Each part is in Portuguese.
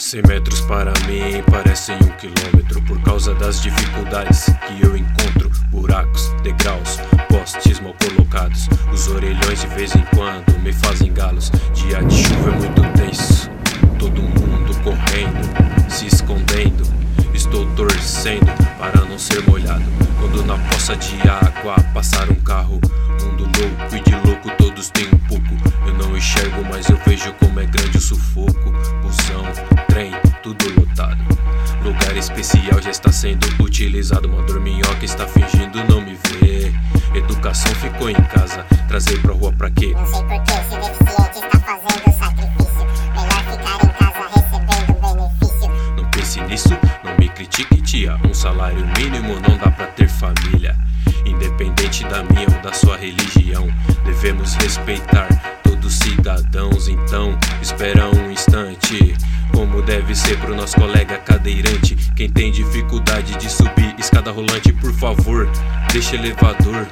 100 metros para mim parecem um quilômetro Por causa das dificuldades que eu encontro. Buracos, degraus, postes mal colocados. Os orelhões de vez em quando me fazem galos. Dia de chuva é muito tenso. Todo mundo correndo, se escondendo. Estou torcendo para não ser molhado. Quando na poça de água passar um carro Mundo louco e de louco todos têm um pouco. Eu não enxergo, mas eu vejo como é grande o sufoco Lugar especial já está sendo utilizado. Uma dorminhoca está fingindo não me ver. Educação ficou em casa, trazer pra rua pra quê? Não sei porquê, esse deficiente está fazendo sacrifício. Melhor ficar em casa recebendo benefício. Não pense nisso, não me critique, tia. Um salário mínimo não dá pra ter família. Independente da minha ou da sua religião, devemos respeitar todos cidadãos. Então, espera um instante deve ser pro nosso colega cadeirante. Quem tem dificuldade de subir escada rolante, por favor, deixa elevador.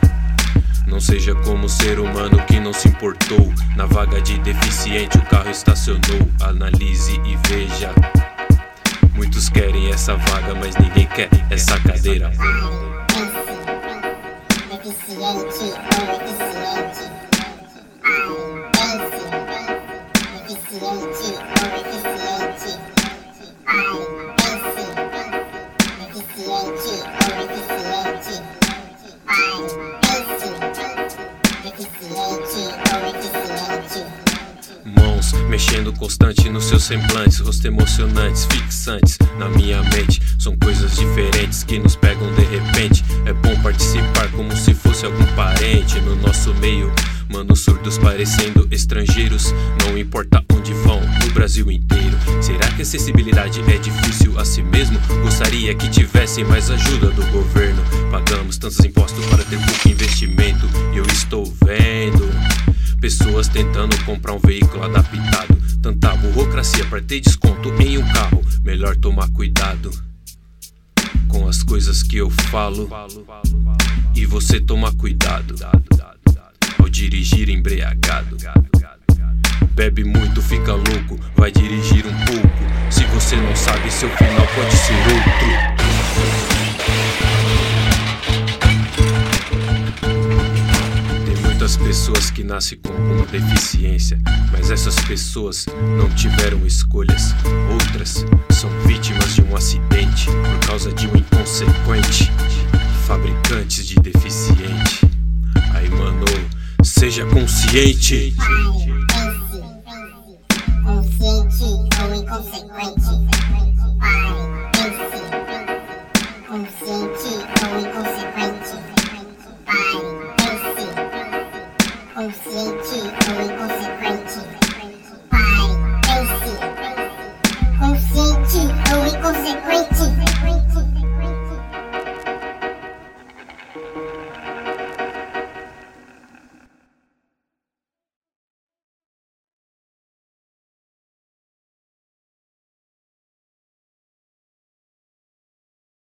Não seja como ser humano que não se importou. Na vaga de deficiente o carro estacionou. Analise e veja. Muitos querem essa vaga, mas ninguém quer essa cadeira. Deficiente ou eficiente. Deficiente. Deficiente ou eficiente. Deficiente Mãos mexendo constante nos seus semblantes, rosto emocionantes, fixantes na minha mente. São coisas diferentes que nos pegam de repente. É bom participar como se fosse algum parente no nosso meio. Manos surdos parecendo estrangeiros, não importa onde vão, no Brasil inteiro. Será que acessibilidade é difícil a si mesmo? Gostaria que tivessem mais ajuda do governo. Pagamos tantos impostos para ter pouco investimento, e eu estou vendo. Pessoas tentando comprar um veículo adaptado. Tanta burocracia para ter desconto em um carro. Melhor tomar cuidado com as coisas que eu falo. E você tomar cuidado ao dirigir embriagado. Bebe muito, fica louco, vai dirigir um pouco. Se você não sabe, seu final pode ser outro. Tem muitas pessoas que nascem com alguma deficiência, mas essas pessoas não tiveram escolhas. Outras são vítimas de um acidente por causa de um inconsequente fabricantes de deficiente. Aí, mano, seja consciente. It's a great.